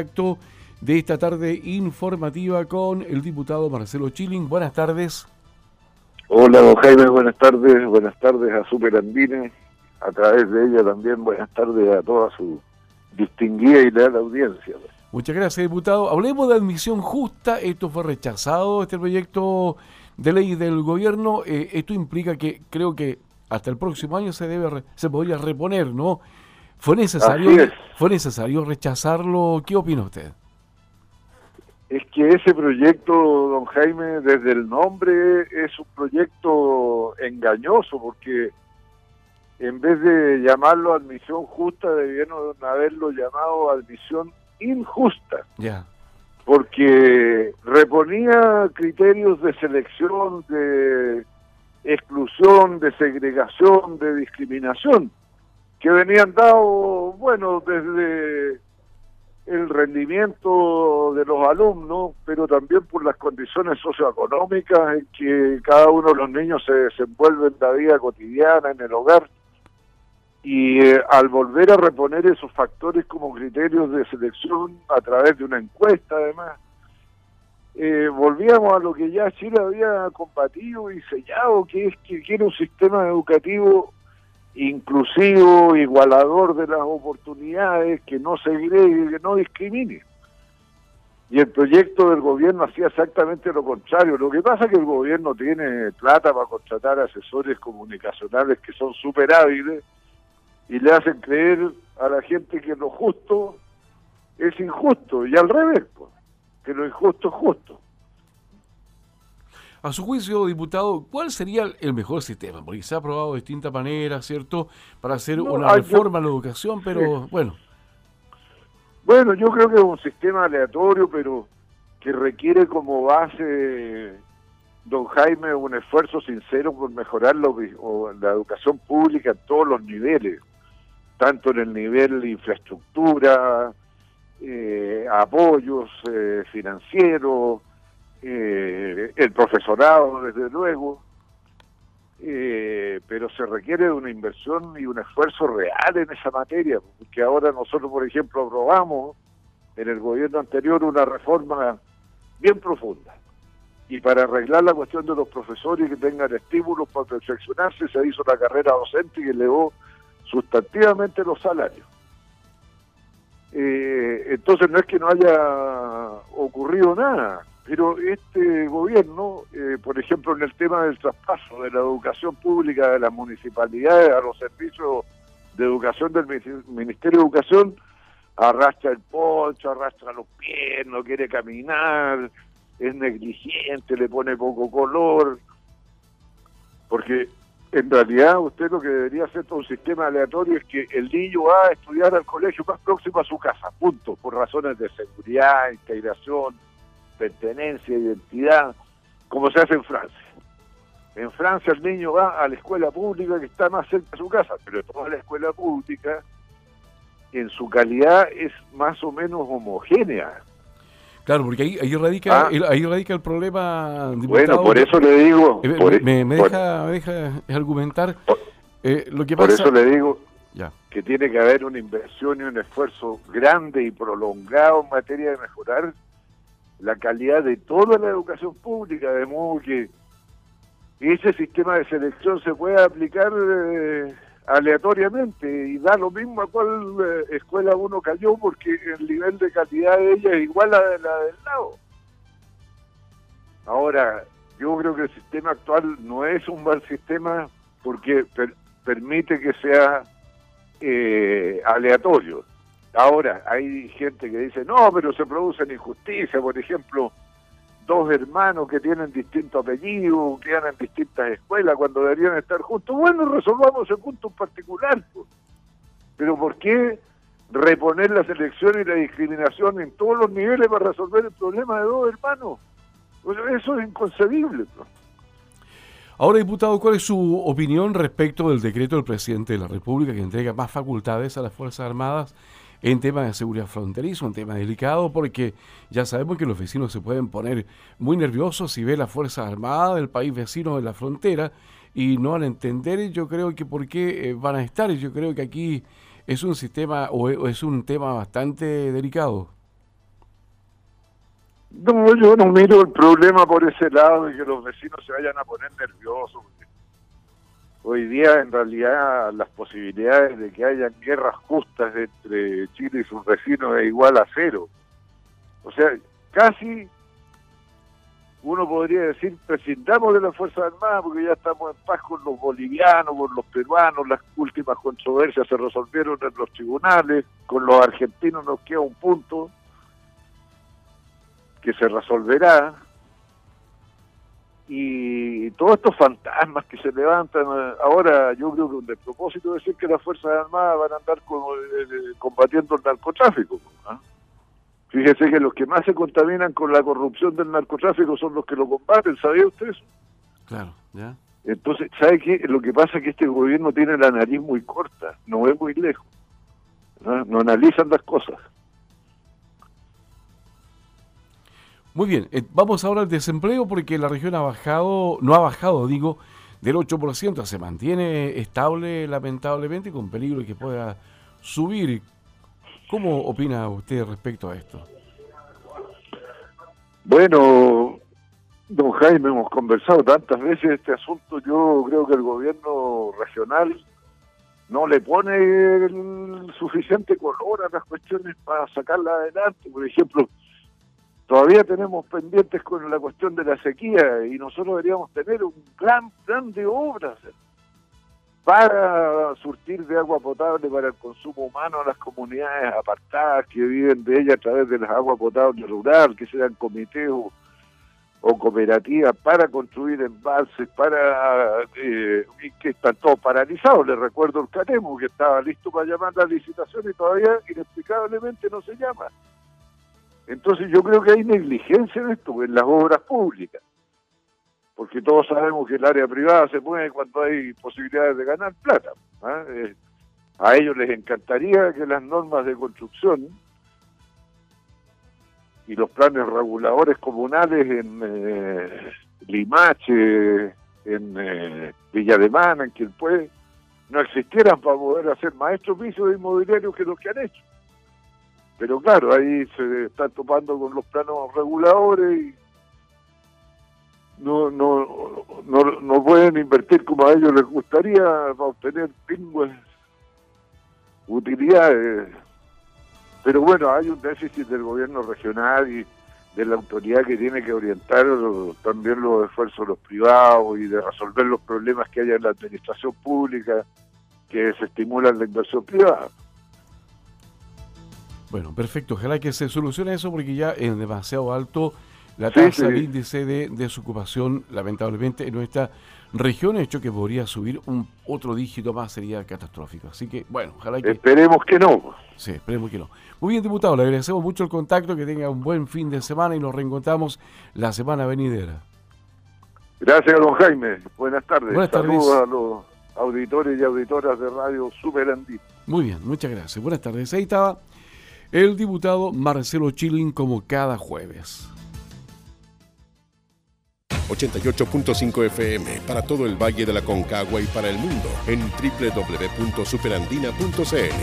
acto de esta tarde informativa con el diputado Marcelo Chilling. Buenas tardes. Hola, don Jaime, buenas tardes. Buenas tardes a Super Andine. A través de ella también buenas tardes a toda su distinguida y leal audiencia. Muchas gracias, diputado. Hablemos de admisión justa. Esto fue rechazado, este proyecto de ley del gobierno. Eh, esto implica que creo que hasta el próximo año se debe se podría reponer, ¿no? ¿Fue necesario, ¿Fue necesario rechazarlo? ¿Qué opina usted? Es que ese proyecto, don Jaime, desde el nombre es un proyecto engañoso porque en vez de llamarlo admisión justa, debieron haberlo llamado admisión injusta. Ya. Porque reponía criterios de selección, de exclusión, de segregación, de discriminación que venían dados, bueno, desde el rendimiento de los alumnos, pero también por las condiciones socioeconómicas en que cada uno de los niños se desenvuelve en la vida cotidiana, en el hogar. Y eh, al volver a reponer esos factores como criterios de selección a través de una encuesta, además, eh, volvíamos a lo que ya Chile había combatido y sellado, que es que quiere un sistema educativo inclusivo, igualador de las oportunidades, que no segregue, que no discrimine. Y el proyecto del gobierno hacía exactamente lo contrario. Lo que pasa es que el gobierno tiene plata para contratar asesores comunicacionales que son súper hábiles y le hacen creer a la gente que lo justo es injusto y al revés, pues, que lo injusto es justo. A su juicio, diputado, ¿cuál sería el mejor sistema? Porque se ha aprobado de distintas maneras, ¿cierto? Para hacer una reforma en la educación, pero bueno. Bueno, yo creo que es un sistema aleatorio, pero que requiere como base, don Jaime, un esfuerzo sincero por mejorar la educación pública en todos los niveles, tanto en el nivel de infraestructura, eh, apoyos eh, financieros, eh, el profesorado, desde luego, eh, pero se requiere de una inversión y un esfuerzo real en esa materia, porque ahora nosotros, por ejemplo, aprobamos en el gobierno anterior una reforma bien profunda. Y para arreglar la cuestión de los profesores que tengan estímulos para perfeccionarse, se hizo una carrera docente que elevó sustantivamente los salarios. Eh, entonces no es que no haya ocurrido nada, pero este gobierno, eh, por ejemplo, en el tema del traspaso de la educación pública de las municipalidades a los servicios de educación del Ministerio de Educación, arrastra el poncho, arrastra los pies, no quiere caminar, es negligente, le pone poco color, porque en realidad usted lo que debería hacer todo un sistema aleatorio es que el niño va a estudiar al colegio más próximo a su casa, punto, por razones de seguridad, integración, pertenencia, identidad, como se hace en Francia. En Francia el niño va a la escuela pública que está más cerca de su casa, pero toda la escuela pública en su calidad es más o menos homogénea. Claro, porque ahí, ahí, radica, ah. el, ahí radica el problema. Bueno, por eso le digo. Eh, e- me, deja, me, deja, argumentar. Eh, lo que por eso le digo ya. que tiene que haber una inversión y un esfuerzo grande y prolongado en materia de mejorar la calidad de toda la educación pública, de modo que ese sistema de selección se pueda aplicar eh, aleatoriamente y da lo mismo a cuál eh, escuela uno cayó porque el nivel de calidad de ella es igual a la del lado. Ahora, yo creo que el sistema actual no es un mal sistema porque permite que sea eh, aleatorio. Ahora, hay gente que dice, no, pero se producen injusticias, por ejemplo, dos hermanos que tienen distintos apellidos, que en distintas escuelas cuando deberían estar juntos. Bueno, resolvamos ese punto particular. Pues. Pero ¿por qué reponer la selección y la discriminación en todos los niveles para resolver el problema de dos hermanos? Pues eso es inconcebible. Pues. Ahora, diputado, ¿cuál es su opinión respecto del decreto del presidente de la República que entrega más facultades a las Fuerzas Armadas en temas de seguridad fronterizo, un tema delicado porque ya sabemos que los vecinos se pueden poner muy nerviosos si ve las Fuerzas Armadas del país vecino de la frontera y no van a entender, yo creo que por qué eh, van a estar. Yo creo que aquí es un sistema o es un tema bastante delicado. No, yo no miro el problema por ese lado de que los vecinos se vayan a poner nerviosos. Hoy día, en realidad, las posibilidades de que haya guerras justas entre Chile y sus vecinos es igual a cero. O sea, casi uno podría decir, prescindamos de las Fuerzas Armadas porque ya estamos en paz con los bolivianos, con los peruanos, las últimas controversias se resolvieron en los tribunales, con los argentinos nos queda un punto que se resolverá, y todos estos fantasmas que se levantan eh, ahora yo creo que un despropósito decir que las fuerzas armadas van a andar eh, eh, combatiendo el narcotráfico ¿ah? fíjese que los que más se contaminan con la corrupción del narcotráfico son los que lo combaten ¿sabía usted eso? claro ya entonces ¿sabe qué? lo que pasa es que este gobierno tiene la nariz muy corta no ve muy lejos ¿ah? no analizan las cosas Muy bien, eh, vamos ahora al desempleo porque la región ha bajado, no ha bajado, digo, del 8%, se mantiene estable lamentablemente con peligro de que pueda subir. ¿Cómo opina usted respecto a esto? Bueno, don Jaime, hemos conversado tantas veces este asunto, yo creo que el gobierno regional no le pone el suficiente color a las cuestiones para sacarla adelante. Por ejemplo, Todavía tenemos pendientes con la cuestión de la sequía y nosotros deberíamos tener un gran plan de obras para surtir de agua potable para el consumo humano a las comunidades apartadas que viven de ella a través de las aguas potables rural, que sean comités o, cooperativas para construir embalses, para eh, que están todos paralizados. Les recuerdo el Catemo que estaba listo para llamar la licitación y todavía inexplicablemente no se llama. Entonces yo creo que hay negligencia en esto, en las obras públicas, porque todos sabemos que el área privada se mueve cuando hay posibilidades de ganar plata. ¿ah? A ellos les encantaría que las normas de construcción y los planes reguladores comunales en eh, Limache, en eh, Villa de Mana, en Quilpué, no existieran para poder hacer maestros pisos inmobiliarios que los que han hecho. Pero claro, ahí se está topando con los planos reguladores y no, no, no, no pueden invertir como a ellos les gustaría para obtener pingües utilidades. Pero bueno, hay un déficit del gobierno regional y de la autoridad que tiene que orientar también los esfuerzos de los privados y de resolver los problemas que haya en la administración pública que desestimulan la inversión privada. Bueno, perfecto. Ojalá que se solucione eso porque ya es demasiado alto la tasa, el índice de desocupación, lamentablemente, en nuestra región, hecho que podría subir un otro dígito más, sería catastrófico. Así que, bueno, ojalá que... Esperemos que no. Sí, esperemos que no. Muy bien, diputado, le agradecemos mucho el contacto, que tenga un buen fin de semana y nos reencontramos la semana venidera. Gracias, don Jaime. Buenas tardes. Buenas tardes. Saludos a los auditores y auditoras de Radio Super Andí. Muy bien, muchas gracias. Buenas tardes. Ahí estaba el diputado Marcelo Chilling como cada jueves. 88.5 FM para todo el Valle de la Concagua y para el mundo en www.superandina.cl.